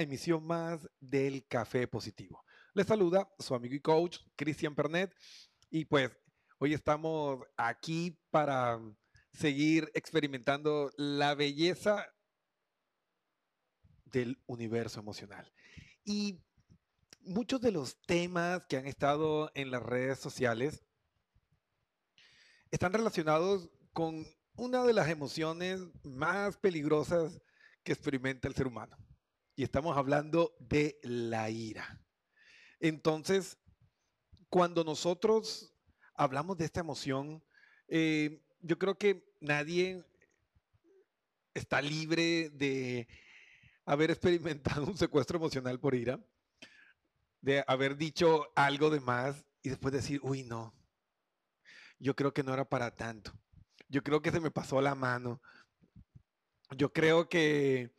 emisión más del Café Positivo. Les saluda su amigo y coach Cristian Pernet y pues hoy estamos aquí para seguir experimentando la belleza del universo emocional. Y muchos de los temas que han estado en las redes sociales están relacionados con una de las emociones más peligrosas que experimenta el ser humano. Y estamos hablando de la ira. Entonces, cuando nosotros hablamos de esta emoción, eh, yo creo que nadie está libre de haber experimentado un secuestro emocional por ira, de haber dicho algo de más y después decir, uy, no, yo creo que no era para tanto. Yo creo que se me pasó la mano. Yo creo que,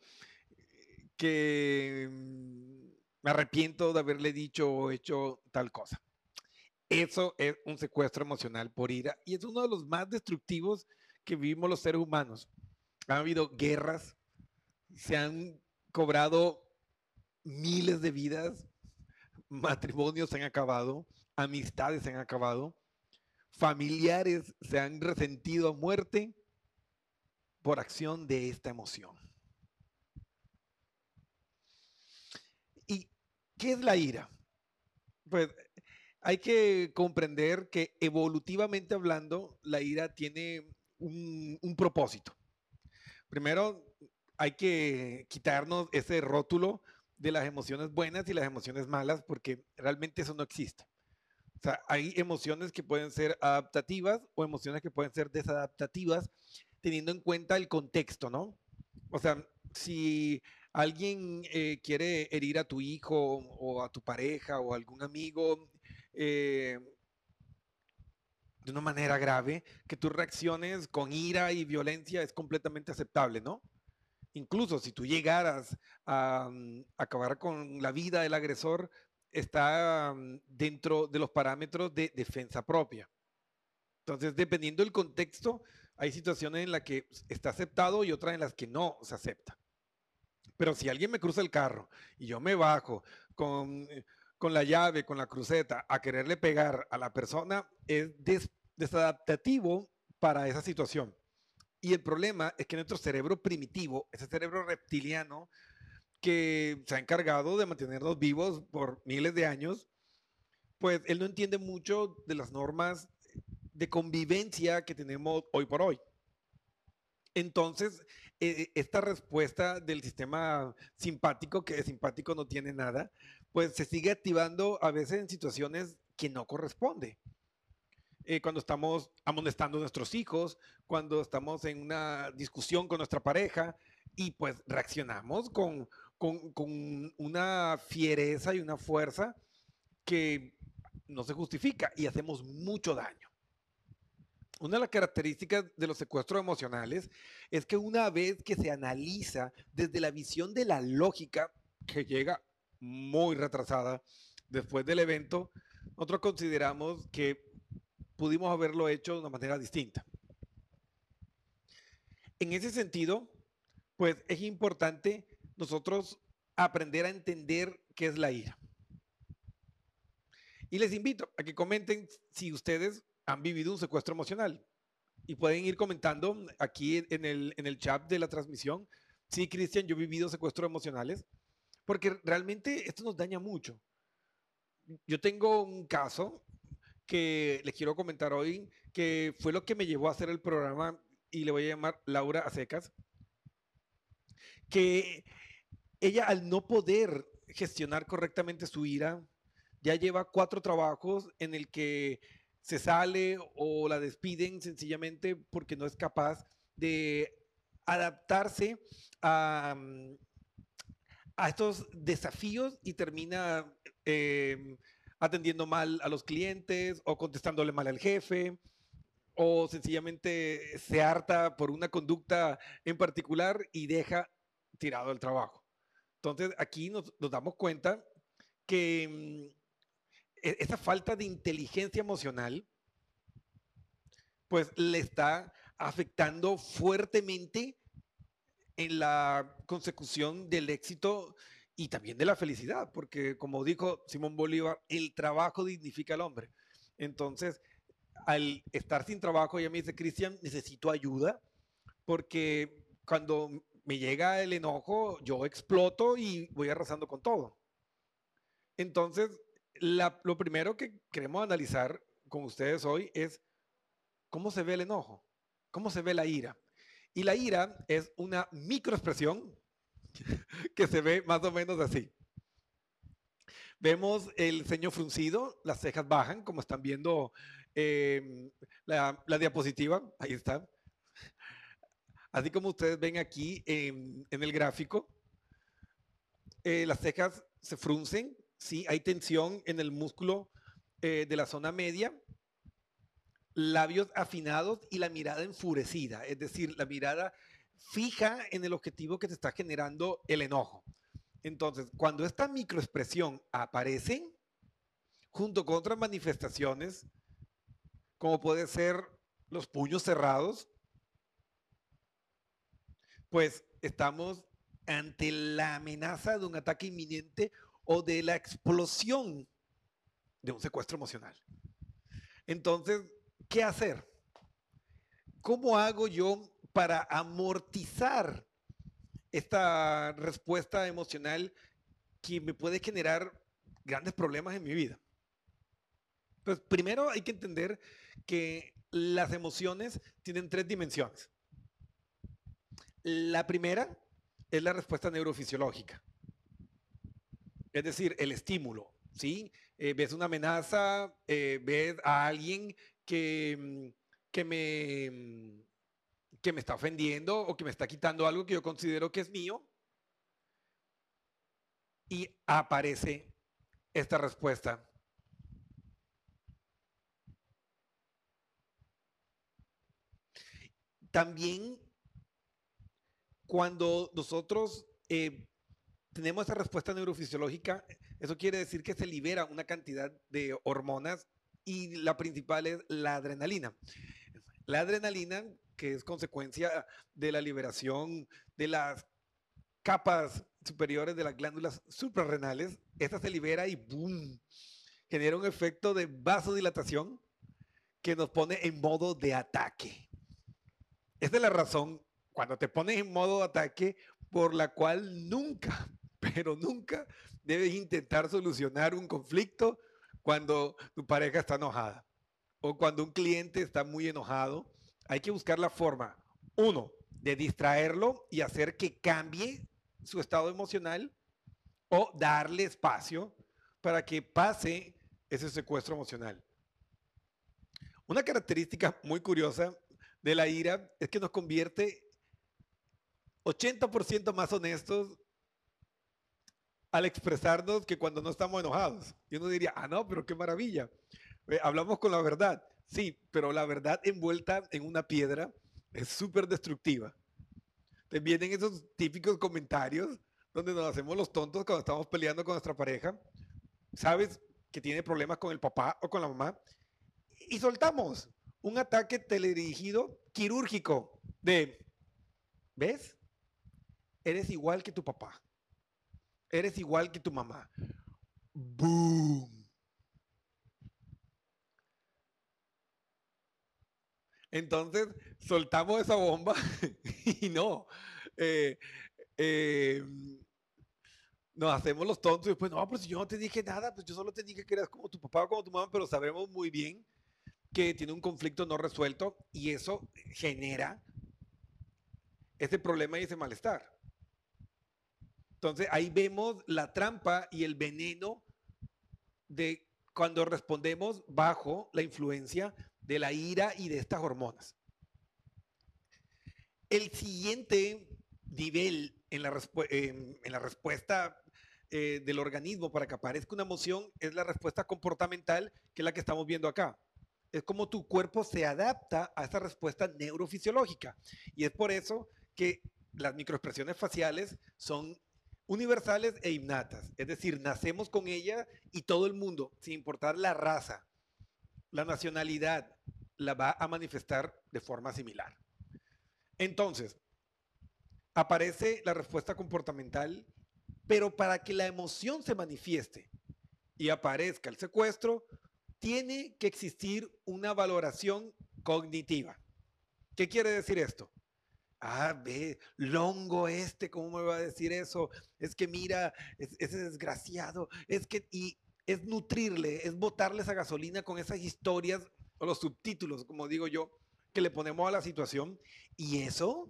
que mm, me arrepiento de haberle dicho o hecho tal cosa. Eso es un secuestro emocional por ira y es uno de los más destructivos que vivimos los seres humanos. Ha habido guerras, se han cobrado miles de vidas, matrimonios se han acabado, amistades se han acabado, familiares se han resentido a muerte por acción de esta emoción. ¿Y qué es la ira? Pues hay que comprender que evolutivamente hablando, la ira tiene un, un propósito. Primero, hay que quitarnos ese rótulo de las emociones buenas y las emociones malas, porque realmente eso no existe. O sea, hay emociones que pueden ser adaptativas o emociones que pueden ser desadaptativas, teniendo en cuenta el contexto, ¿no? O sea, si alguien eh, quiere herir a tu hijo o a tu pareja o a algún amigo eh, de una manera grave, que tú reacciones con ira y violencia es completamente aceptable, ¿no? Incluso si tú llegaras a mm, acabar con la vida del agresor, está mm, dentro de los parámetros de defensa propia. Entonces, dependiendo del contexto, hay situaciones en las que está aceptado y otras en las que no se acepta. Pero si alguien me cruza el carro y yo me bajo con, eh, con la llave, con la cruceta, a quererle pegar a la persona, es desadaptativo para esa situación. Y el problema es que nuestro cerebro primitivo, ese cerebro reptiliano, que se ha encargado de mantenernos vivos por miles de años, pues él no entiende mucho de las normas de convivencia que tenemos hoy por hoy. Entonces, eh, esta respuesta del sistema simpático, que de simpático no tiene nada, pues se sigue activando a veces en situaciones que no corresponde. Eh, cuando estamos amonestando a nuestros hijos, cuando estamos en una discusión con nuestra pareja y pues reaccionamos con con, una fiereza y una fuerza que no se justifica y hacemos mucho daño. Una de las características de los secuestros emocionales es que una vez que se analiza desde la visión de la lógica, que llega muy retrasada después del evento, nosotros consideramos que pudimos haberlo hecho de una manera distinta. En ese sentido, pues es importante nosotros aprender a entender qué es la ira. Y les invito a que comenten si ustedes han vivido un secuestro emocional. Y pueden ir comentando aquí en el, en el chat de la transmisión. Sí, Cristian, yo he vivido secuestros emocionales. Porque realmente esto nos daña mucho. Yo tengo un caso que les quiero comentar hoy, que fue lo que me llevó a hacer el programa y le voy a llamar Laura Acecas, que ella al no poder gestionar correctamente su ira, ya lleva cuatro trabajos en el que se sale o la despiden sencillamente porque no es capaz de adaptarse a, mm, estos desafíos y termina em, atendiendo mal a los clientes o contestándole mal al jefe o sencillamente se harta por una conducta en particular y deja tirado el trabajo. Entonces, aquí nos, damos cuenta que mm, esa falta de inteligencia emocional, pues le está afectando fuertemente en la consecución del éxito y también de la felicidad, porque como dijo Simón Bolívar, el trabajo dignifica al hombre. Entonces, al estar sin trabajo, ella me dice, Cristian, necesito ayuda, porque cuando me llega el enojo, yo exploto y voy arrasando con todo. Entonces, lo primero que queremos analizar con ustedes hoy es cómo se ve el enojo, cómo se ve la ira. Y la ira es una microexpresión que se ve más o menos así. Vemos el ceño fruncido, las cejas bajan, como están viendo em, la, diapositiva, ahí está. Así como ustedes ven aquí en, el gráfico, eh, las cejas se fruncen, ¿sí? hay tensión en el músculo eh, de la zona media, labios afinados y la mirada enfurecida, es decir, la mirada fija en el objetivo que te está generando el enojo. Entonces, cuando esta microexpresión aparece, junto con otras manifestaciones, como puede ser los puños cerrados, pues estamos ante la amenaza de un ataque inminente o de la explosión de un secuestro emocional. Entonces, ¿qué hacer? ¿Cómo hago yo para amortizar esta respuesta emocional que me puede generar grandes problemas en mi vida. Pues primero hay que entender que las emociones tienen tres dimensiones. La primera es la respuesta neurofisiológica, es decir, el estímulo, ¿sí? Eh, ves una amenaza, eh, ves a alguien que, mm, que me mm, que me está ofendiendo o que me está quitando algo que yo considero que es mío. Y aparece esta respuesta. También cuando nosotros eh, tenemos esa respuesta neurofisiológica, eso quiere decir que se libera una cantidad de hormonas y la principal es la adrenalina. La adrenalina que es consecuencia de la liberación de las capas superiores de las glándulas suprarrenales. Esta se libera y ¡boom! Genera un efecto de vasodilatación que nos pone en modo de ataque. Esta es la razón cuando te pones en modo de ataque por la cual nunca, pero nunca debes intentar solucionar un conflicto cuando tu pareja está enojada o cuando un cliente está muy enojado hay que buscar la forma, uno, de distraerlo y hacer que cambie su estado emocional o darle espacio para que pase ese secuestro emocional. Una característica muy curiosa de la ira es que nos convierte 80% más honestos al expresarnos que cuando no estamos enojados. Y uno diría, ah, no, pero qué maravilla. Eh, hablamos con la verdad. Sí, pero la verdad envuelta en una piedra es súper destructiva. Te vienen esos típicos comentarios donde nos hacemos los tontos cuando estamos peleando con nuestra pareja. Sabes que tiene problemas con el papá o con la mamá. Y soltamos un ataque teledirigido quirúrgico de, ¿ves? Eres igual que tu papá. Eres igual que tu mamá. ¡Boom! Entonces soltamos esa bomba y no. Eh, eh, nos hacemos los tontos y después, no, pues si yo no te dije nada, pues yo solo te dije que eras como tu papá o como tu mamá, pero sabemos muy bien que tiene un conflicto no resuelto y eso genera ese problema y ese malestar. Entonces ahí vemos la trampa y el veneno de cuando respondemos bajo la influencia de la ira y de estas hormonas. El siguiente nivel en la, respuesta eh, del organismo para que aparezca una emoción es la respuesta comportamental, que es la que estamos viendo acá. Es como tu cuerpo se adapta a esa respuesta neurofisiológica. Y es por eso que las microexpresiones faciales son universales e innatas. Es decir, nacemos con ella y todo el mundo, sin importar la raza, la nacionalidad, la va a manifestar de forma similar. Entonces, aparece la respuesta comportamental, pero para que la emoción se manifieste y aparezca el secuestro, tiene que existir una valoración cognitiva. ¿Qué quiere decir esto? Ah, ve, longo este, ¿cómo me va a decir eso? Es que mira, ese desgraciado, es que, y es nutrirle, es botarle esa gasolina con esas historias o los subtítulos, como digo yo, que le ponemos a la situación. Y eso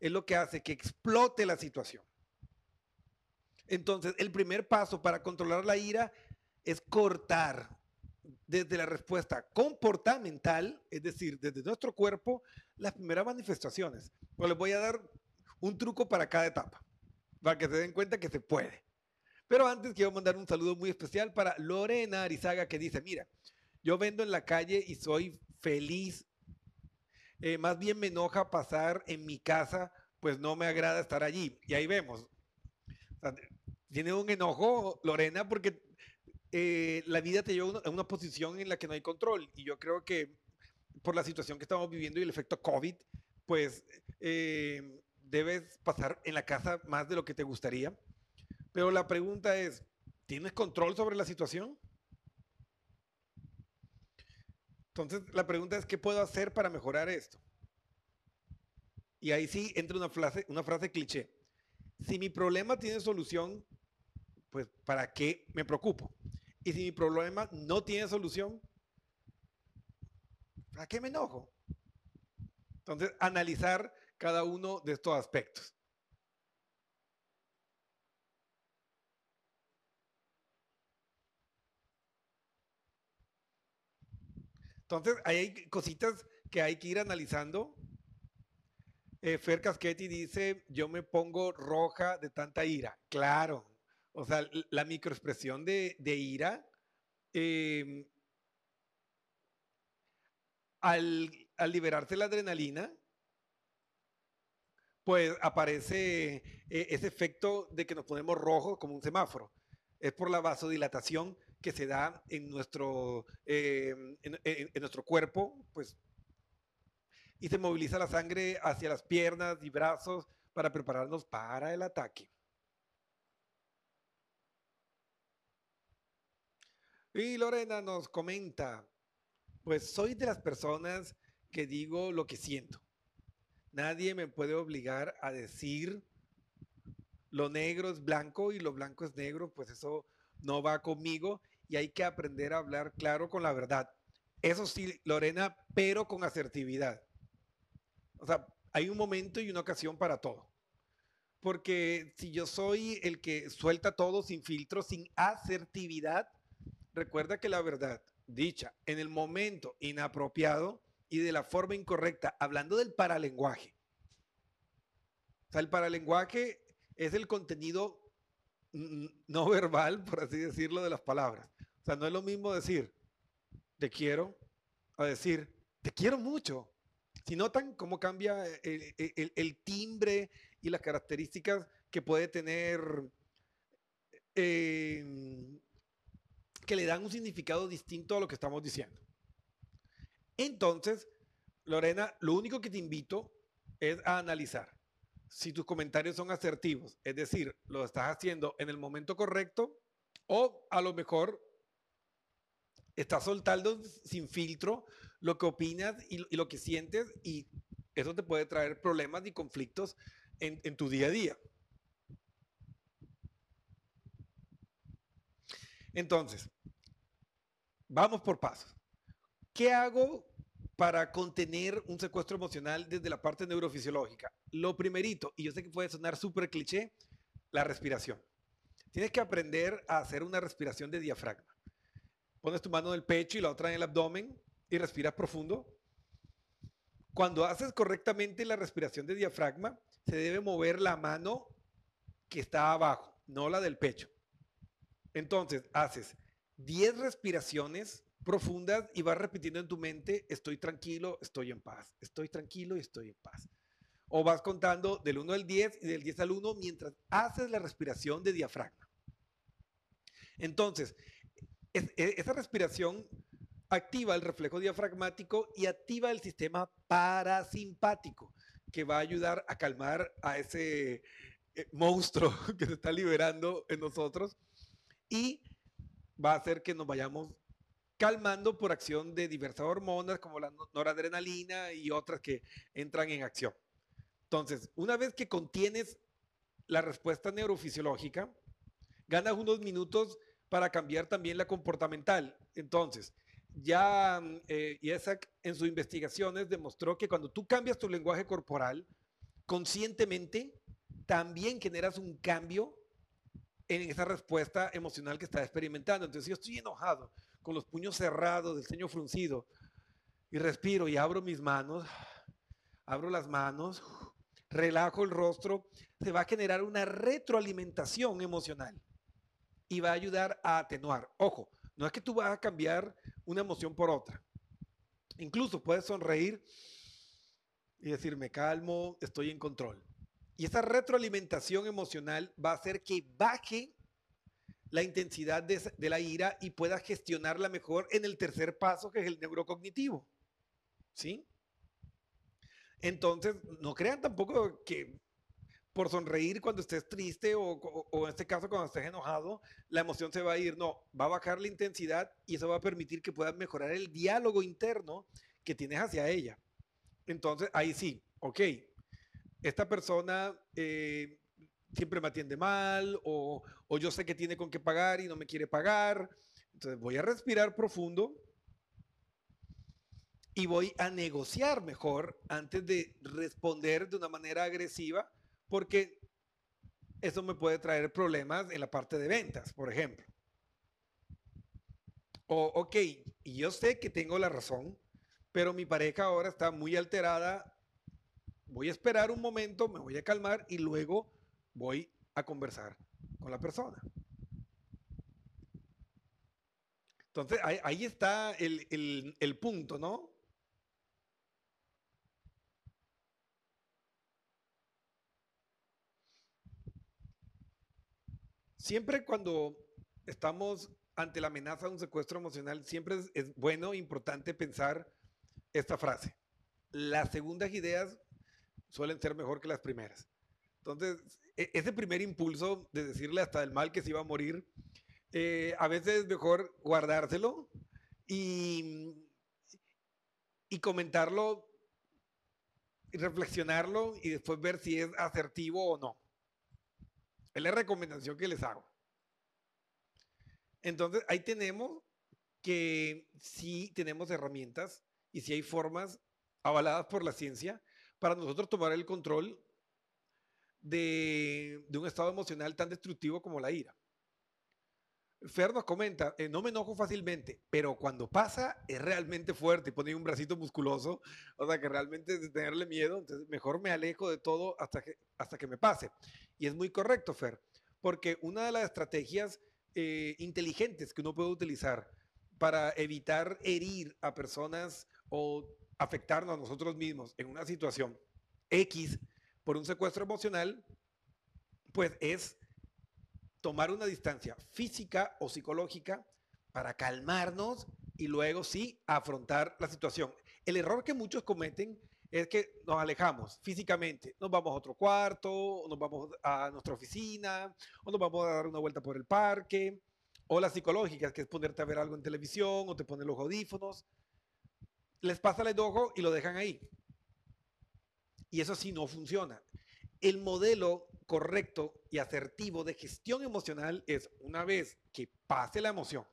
es lo que hace que explote la situación. Entonces, el primer paso para controlar la ira es cortar desde la respuesta comportamental, es decir, desde nuestro cuerpo, las primeras manifestaciones. Pues les voy a dar un truco para cada etapa, para que se den cuenta que se puede. Pero antes quiero mandar un saludo muy especial para Lorena Arizaga que dice, mira, yo vendo en la calle y soy feliz. Eh, más bien me enoja pasar en mi casa, pues no me agrada estar allí. Y ahí vemos. tiene un enojo, Lorena, porque eh, la vida te lleva a una posición en la que no hay control. Y yo creo que por la situación que estamos viviendo y el efecto COVID, pues eh, debes pasar en la casa más de lo que te gustaría. Pero la pregunta es, ¿tienes control sobre la situación? Entonces, la pregunta es, ¿qué puedo hacer para mejorar esto? Y ahí sí entra una frase, una frase cliché. Si mi problema tiene solución, pues ¿para qué me preocupo? Y si mi problema no tiene solución, ¿para qué me enojo? Entonces, analizar cada uno de estos aspectos. Entonces, hay cositas que hay que ir analizando. Eh, Fer Caschetti dice, yo me pongo roja de tanta ira. Claro, o sea, la microexpresión de, ira, em, al, liberarse la adrenalina, pues aparece eh, ese efecto de que nos ponemos rojos como un semáforo. Es por la vasodilatación que se da en nuestro, em, en nuestro cuerpo, pues, y se moviliza la sangre hacia las piernas y brazos para prepararnos para el ataque. Y Lorena nos comenta, pues soy de las personas que digo lo que siento. Nadie me puede obligar a decir lo negro es blanco y lo blanco es negro, pues eso no va conmigo y hay que aprender a hablar claro con la verdad. Eso sí, Lorena, pero con asertividad. O sea, hay un momento y una ocasión para todo. Porque si yo soy el que suelta todo sin filtro, sin asertividad, Recuerda que la verdad dicha en el momento inapropiado y de la forma incorrecta, hablando del paralenguaje. O sea, el paralenguaje es el contenido no verbal, por así decirlo, de las palabras. O sea, no es lo mismo decir te quiero a decir te quiero mucho. Si notan cómo cambia el, timbre y las características que puede tener eh, que le dan un significado distinto a lo que estamos diciendo. Entonces, Lorena, lo único que te invito es a analizar si tus comentarios son asertivos, es decir, lo estás haciendo en el momento correcto o a lo mejor estás soltando sin filtro lo que opinas y, lo que sientes y eso te puede traer problemas y conflictos en, en tu día a día. Entonces, Vamos por pasos. ¿Qué hago para contener un secuestro emocional desde la parte neurofisiológica? Lo primerito, y yo sé que puede sonar súper cliché, la respiración. Tienes que aprender a hacer una respiración de diafragma. Pones tu mano en el pecho y la otra en el abdomen y respiras profundo. Cuando haces correctamente la respiración de diafragma, se debe mover la mano que está abajo, no la del pecho. Entonces, haces 10 respiraciones profundas y vas repitiendo en tu mente, estoy tranquilo, estoy en paz, estoy tranquilo y estoy en paz. O vas contando del 1 al 10 y del 10 al 1 mientras haces la respiración de diafragma. Entonces, e, esa respiración activa el reflejo diafragmático y activa el sistema parasimpático, que va a ayudar a calmar a ese eh, monstruo que se está liberando en nosotros y va a hacer que nos vayamos calmando por acción de diversas hormonas como la noradrenalina y otras que entran en acción. Entonces, una vez que contienes la respuesta neurofisiológica, ganas unos minutos para cambiar también la comportamental. Entonces, ya eh, Isaac en sus investigaciones demostró que cuando tú cambias tu lenguaje corporal, conscientemente también generas un cambio en esa respuesta emocional que estás experimentando. Entonces, yo estoy enojado, con los puños cerrados, el ceño fruncido, y respiro y abro mis manos, abro las manos, relajo el rostro, se va a generar una retroalimentación emocional y va a ayudar a atenuar. Ojo, no es que tú vas a cambiar una emoción por otra. Incluso puedes sonreír y decir, me calmo, estoy en control. Y esa retroalimentación emocional va a hacer que baje la intensidad de, la ira y pueda gestionarla mejor en el tercer paso, que es el neurocognitivo. ¿Sí? Entonces, no crean tampoco que por sonreír cuando estés triste o, en este caso cuando estés enojado, la emoción se va a ir. No, va a bajar la intensidad y eso va a permitir que puedas mejorar el diálogo interno que tienes hacia ella. Entonces, ahí sí, ok, esta persona eh, siempre me atiende mal o, yo sé que tiene con qué pagar y no me quiere pagar. Entonces voy a respirar profundo y voy a negociar mejor antes de responder de una manera agresiva porque eso me puede traer problemas en la parte de ventas, por ejemplo. O, ok, yo sé que tengo la razón, pero mi pareja ahora está muy alterada. Voy a esperar un momento, me voy a calmar y luego voy a conversar con la persona. Entonces, ahí, está el, el punto, ¿no? Siempre cuando estamos ante la amenaza de un secuestro emocional, siempre es, es bueno, importante pensar esta frase. Las segundas ideas suelen ser mejor que las primeras. Entonces, e, ese primer impulso de decirle hasta el mal que se iba a morir, eh, a veces es mejor guardárselo y, y comentarlo, y reflexionarlo y después ver si es asertivo o no. Es la recomendación que les hago. Entonces, ahí tenemos que sí tenemos herramientas y sí hay formas avaladas por la ciencia para nosotros tomar el control de, un estado emocional tan destructivo como la ira. Fer nos comenta, eh, no me enojo fácilmente, pero cuando pasa es realmente fuerte y pone un bracito musculoso, o sea que realmente es tenerle miedo, entonces mejor me alejo de todo hasta que, hasta que me pase. Y es muy correcto, Fer, porque una de las estrategias eh, inteligentes que uno puede utilizar para evitar herir a personas o afectarnos a nosotros mismos en una situación X por un secuestro emocional, pues es tomar una distancia física o psicológica para calmarnos y luego sí afrontar la situación. El error que muchos cometen es que nos alejamos físicamente, nos vamos a otro cuarto, o nos vamos a nuestra oficina, o nos vamos a dar una vuelta por el parque, o la psicológica, que es ponerte a ver algo en televisión, o te ponen los audífonos. Les pasa el enojo y lo dejan ahí. Y eso sí no funciona. El modelo correcto y asertivo de gestión emocional es una vez que pase la emoción,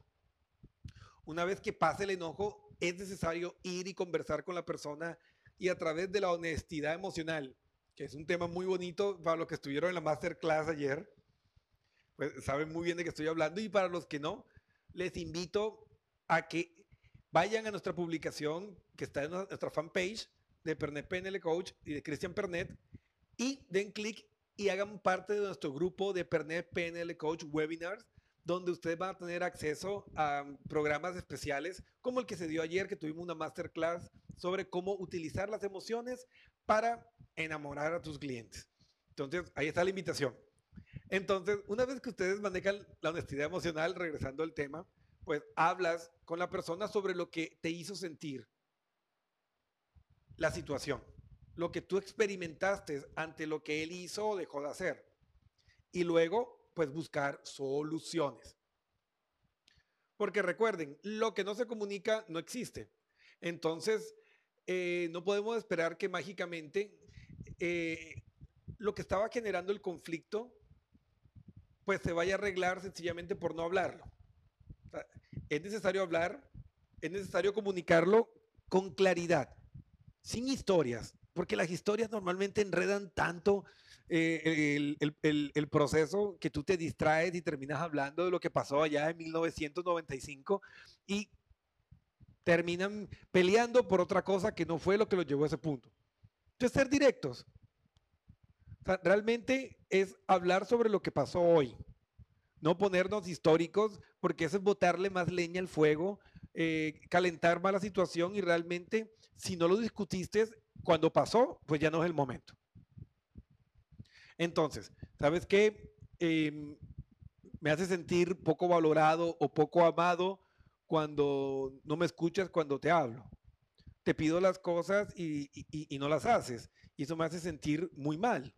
una vez que pase el enojo, es necesario ir y conversar con la persona y a través de la honestidad emocional, que es un tema muy bonito para los que estuvieron en la masterclass ayer, pues saben muy bien de qué estoy hablando y para los que no, les invito a que vayan a nuestra publicación que está en nuestra fanpage de Pernet PNL Coach y de Christian Pernet y den clic y hagan parte de nuestro grupo de Pernet PNL Coach Webinars, donde ustedes van a tener acceso a programas especiales como el que se dio ayer, que tuvimos una masterclass sobre cómo utilizar las emociones para enamorar a tus clientes. Entonces, ahí está la invitación. Entonces, una vez que ustedes manejan la honestidad emocional, regresando al tema, pues hablas con la persona sobre lo que te hizo sentir la situación. lo que tú experimentaste ante lo que él hizo o dejó de hacer. Y luego, pues buscar soluciones. Porque recuerden, lo que no se comunica no existe. Entonces, eh, no podemos esperar que mágicamente eh, lo que estaba generando el conflicto, pues se vaya a arreglar sencillamente por no hablarlo. Es necesario hablar, es necesario comunicarlo con claridad, sin historias, porque las historias normalmente enredan tanto eh, el, proceso que tú te distraes y terminas hablando de lo que pasó allá en 1995 y terminan peleando por otra cosa que no fue lo que los llevó a ese punto. Entonces, ser directos. realmente es hablar sobre lo que pasó hoy, no ponernos históricos, porque eso es botarle más leña al fuego, eh, calentar más la situación y realmente, si no lo discutiste, cuando pasó, pues ya no es el momento. Entonces, ¿sabes qué? Em, me hace sentir poco valorado o poco amado cuando no me escuchas cuando te hablo. Te pido las cosas y, no las haces. Y eso me hace sentir muy mal.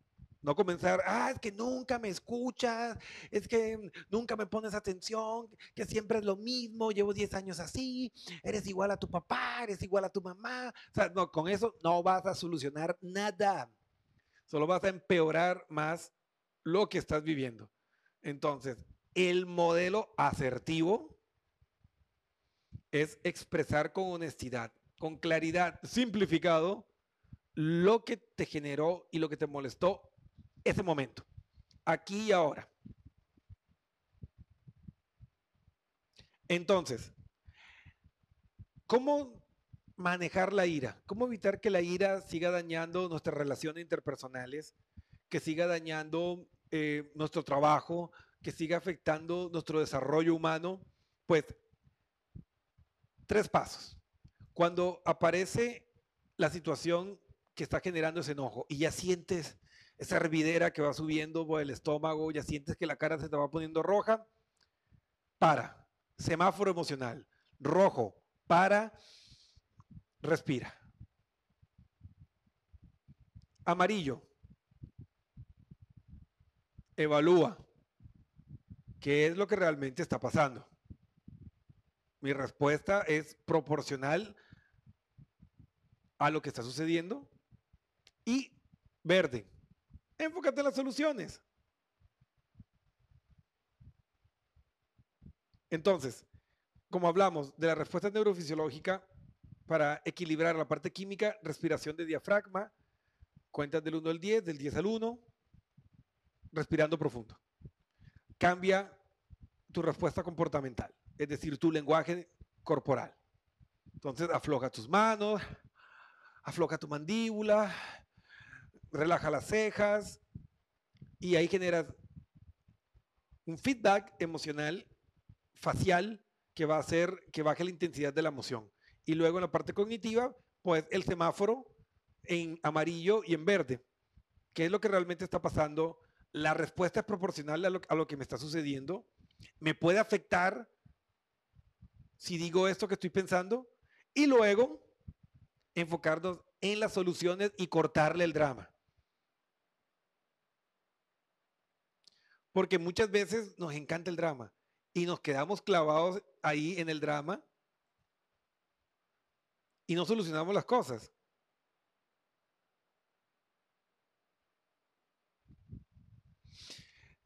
No comenzar, ah, es que nunca me escuchas, es que nunca me pones atención, que siempre es lo mismo, llevo 10 años así, eres igual a tu papá, eres igual a tu mamá. O sea, no, con eso no vas a solucionar nada. Solo vas a empeorar más lo que estás viviendo. Entonces, el modelo asertivo es expresar con honestidad, con claridad, simplificado, lo que te generó y lo que te molestó ese momento, aquí y ahora. Entonces, ¿cómo manejar la ira? ¿Cómo evitar que la ira siga dañando nuestras relaciones interpersonales, que siga dañando eh, nuestro trabajo, que siga afectando nuestro desarrollo humano? Pues, tres pasos. Cuando aparece la situación que está generando ese enojo y ya sientes esa hervidera que va subiendo por el estómago, ya sientes que la cara se te va poniendo roja, para. Semáforo emocional. Rojo, para, respira. Amarillo, evalúa qué es lo que realmente está pasando. Mi respuesta es proporcional a lo que está sucediendo. Y verde, enfócate en las soluciones. Entonces, como hablamos de la respuesta neurofisiológica para equilibrar la parte química, respiración de diafragma, cuentas del 1 al 10, del 10 al 1, respirando profundo. Cambia tu respuesta comportamental, es decir, tu lenguaje corporal. Entonces, afloja tus manos, afloja tu mandíbula, relaja las cejas y ahí generas un feedback emocional facial que va a hacer que baje la intensidad de la emoción. Y luego en la parte cognitiva, pues el semáforo en amarillo y en verde. ¿Qué es lo que realmente está pasando? La respuesta es proporcional a lo, a lo que me está sucediendo. ¿Me puede afectar si digo esto que estoy pensando? Y luego enfocarnos en las soluciones y cortarle el drama. Porque muchas veces nos encanta el drama y nos quedamos clavados ahí en el drama y no solucionamos las cosas.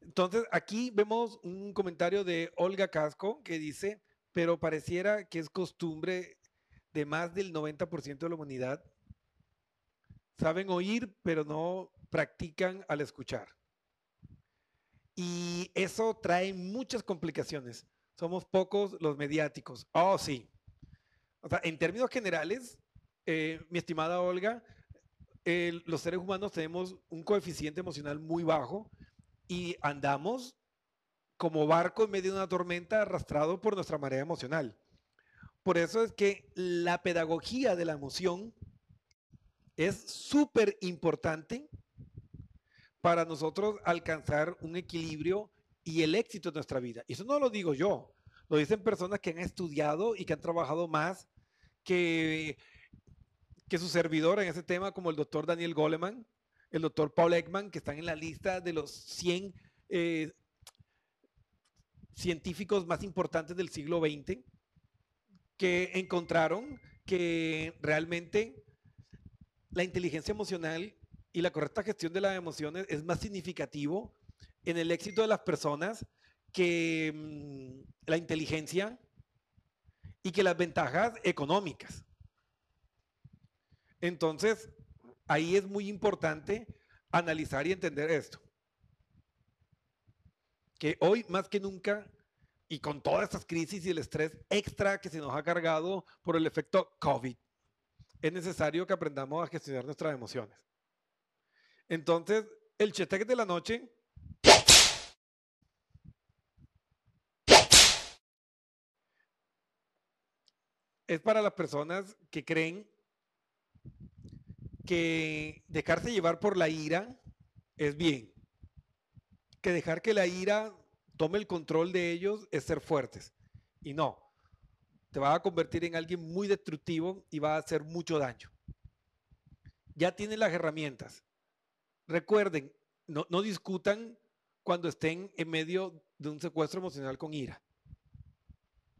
Entonces, aquí vemos un comentario de Olga Casco que dice, pero pareciera que es costumbre de más del 90% de la humanidad. Saben oír, pero no practican al escuchar. Y eso trae muchas complicaciones. Somos pocos los mediáticos. Oh, sí. O sea, en términos generales, eh, mi estimada Olga, los seres humanos tenemos un coeficiente emocional muy bajo y andamos como barco en medio de una tormenta arrastrado por nuestra marea emocional. Por eso es que la pedagogía de la emoción es súper importante para nosotros alcanzar un equilibrio y el éxito en nuestra vida. Y eso no lo digo yo, lo dicen personas que han estudiado y que han trabajado más que, su servidor en ese tema, como el doctor Daniel Goleman, el doctor Paul Ekman, que están en la lista de los 100 eh, científicos más importantes del siglo XX, que encontraron que realmente la inteligencia emocional y la correcta gestión de las emociones es más significativo en el éxito de las personas que mm, la inteligencia y que las ventajas económicas. Entonces, ahí es muy importante analizar y entender esto. Que hoy más que nunca, y con todas estas crisis y el estrés extra que se nos ha cargado por el efecto COVID, es necesario que aprendamos a gestionar nuestras emociones. Entonces, el chetek de la noche es para las personas que creen que dejarse llevar por la ira es bien. Que dejar que la ira tome el control de ellos es ser fuertes. Y no, te va a convertir en alguien muy destructivo y va a hacer mucho daño. Ya tienen las herramientas. Recuerden, no, discutan cuando estén en medio de un secuestro emocional con ira.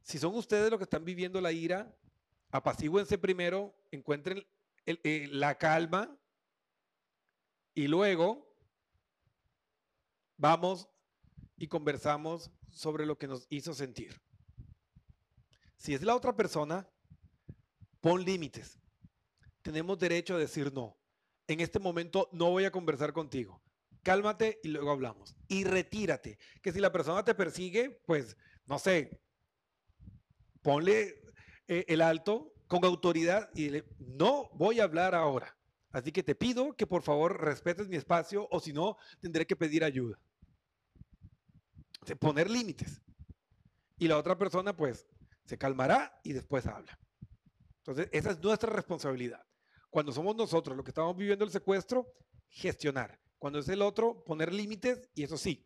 Si son ustedes los que están viviendo la ira, apacíguense primero, encuentren eh, la calma y luego vamos y conversamos sobre lo que nos hizo sentir. Si es la otra persona, pon límites. Tenemos derecho a decir no. En este momento no voy a conversar contigo. Cálmate y luego hablamos. Y retírate. Que si la persona te persigue, pues, no sé, ponle eh, el alto con autoridad y dile, no voy a hablar ahora. Así que te pido que por favor respetes mi espacio o si no, tendré que pedir ayuda. poner límites. Y la otra persona pues se calmará y después habla. Entonces, esa es nuestra responsabilidad. Cuando somos nosotros los que estamos viviendo el secuestro, gestionar. Cuando es el otro, poner límites y eso sí,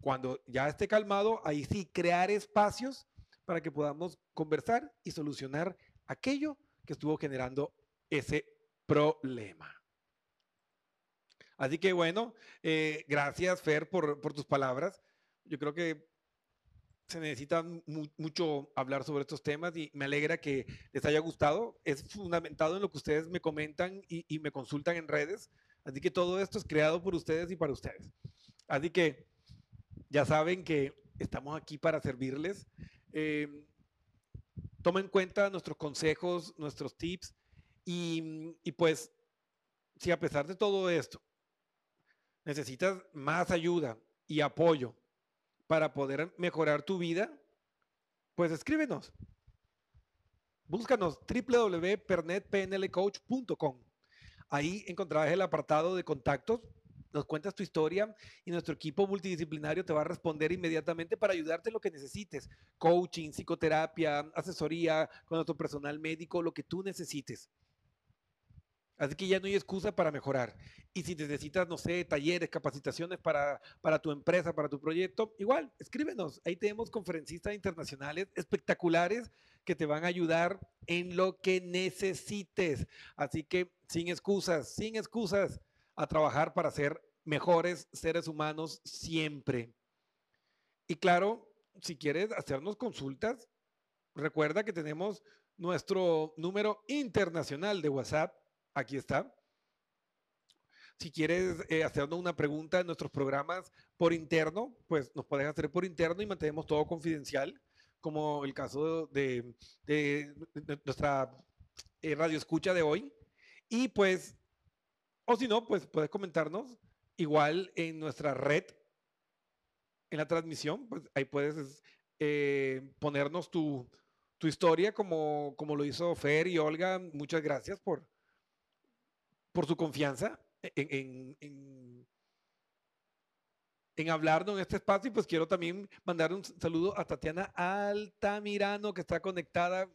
cuando ya esté calmado, ahí sí, crear espacios para que podamos conversar y solucionar aquello que estuvo generando ese problema. Así que bueno, eh, gracias Fer por, tus palabras. Yo creo que se necesita mucho hablar sobre estos temas y me alegra que les haya gustado. Es fundamentado en lo que ustedes me comentan y, me consultan en redes. Así que todo esto es creado por ustedes y para ustedes. Así que ya saben que estamos aquí para servirles. Eh, toma en cuenta nuestros consejos, nuestros tips y, y pues si a pesar de todo esto necesitas más ayuda y apoyo para poder mejorar tu vida, pues escríbenos. Búscanos www.pernetpnlcoach.com. Ahí encontrarás el apartado de contactos nos cuentas tu historia y nuestro equipo multidisciplinario te va a responder inmediatamente para ayudarte en lo que necesites. Coaching, psicoterapia, asesoría con nuestro personal médico, lo que tú necesites. Así que ya no hay excusa para mejorar. Y si necesitas, no sé, talleres, capacitaciones para, para tu empresa, para tu proyecto, igual, escríbenos. Ahí tenemos conferencistas internacionales espectaculares que te van a ayudar en lo que necesites. Así que sin excusas, sin excusas a trabajar para ser mejores seres humanos siempre. Y claro, si quieres hacernos consultas, recuerda que tenemos nuestro número internacional de WhatsApp. Aquí está. Si quieres eh, hacernos una pregunta en nuestros programas por interno, pues nos puedes hacer por interno y mantenemos todo confidencial, como el caso de, nuestra eh, radio escucha de hoy. Y pues o si no, pues puedes comentarnos igual en nuestra red, en la transmisión, pues ahí puedes eh, ponernos tu, historia como, como lo hizo Fer y Olga. Muchas gracias por, por su confianza en, en, en, hablarnos en este espacio. Y pues quiero también mandar un saludo a Tatiana Altamirano, que está conectada,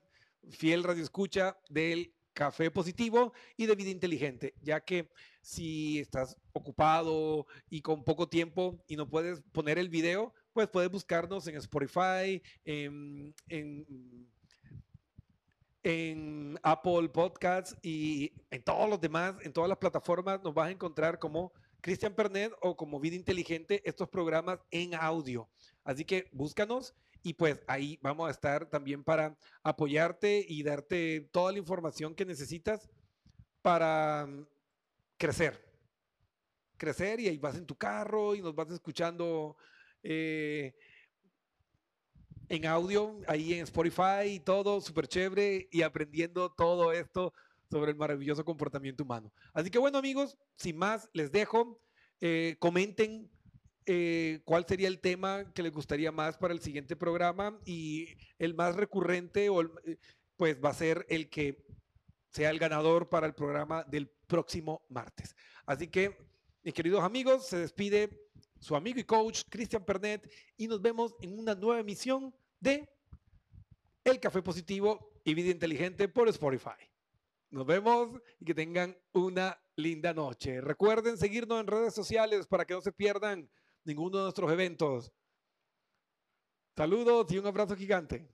fiel radio escucha del Café Positivo y de Vida Inteligente, ya que si estás ocupado y con poco tiempo y no puedes poner el video, pues puedes buscarnos en Spotify, en, en Apple Podcasts y en todos los demás, en todas las plataformas nos vas a encontrar como Cristian Pernet o como Vida Inteligente estos programas en audio. Así que búscanos y pues ahí vamos a estar también para apoyarte y darte toda la información que necesitas para mm, crecer. Crecer y ahí vas en tu carro y nos vas escuchando eh, en audio, ahí en Spotify y todo, súper chévere y aprendiendo todo esto sobre el maravilloso comportamiento humano. Así que bueno amigos, sin más, les dejo, eh, comenten eh, cuál sería el tema que les gustaría más para el siguiente programa y el más recurrente o pues va a ser el que sea el ganador para el programa del próximo martes. Así que, mis queridos amigos, se despide su amigo y coach Cristian Pernet y nos vemos en una nueva emisión de El Café Positivo y Vida Inteligente por Spotify. Nos vemos y que tengan una linda noche. Recuerden seguirnos en redes sociales para que no se pierdan ninguno de nuestros eventos. Saludos y un abrazo gigante.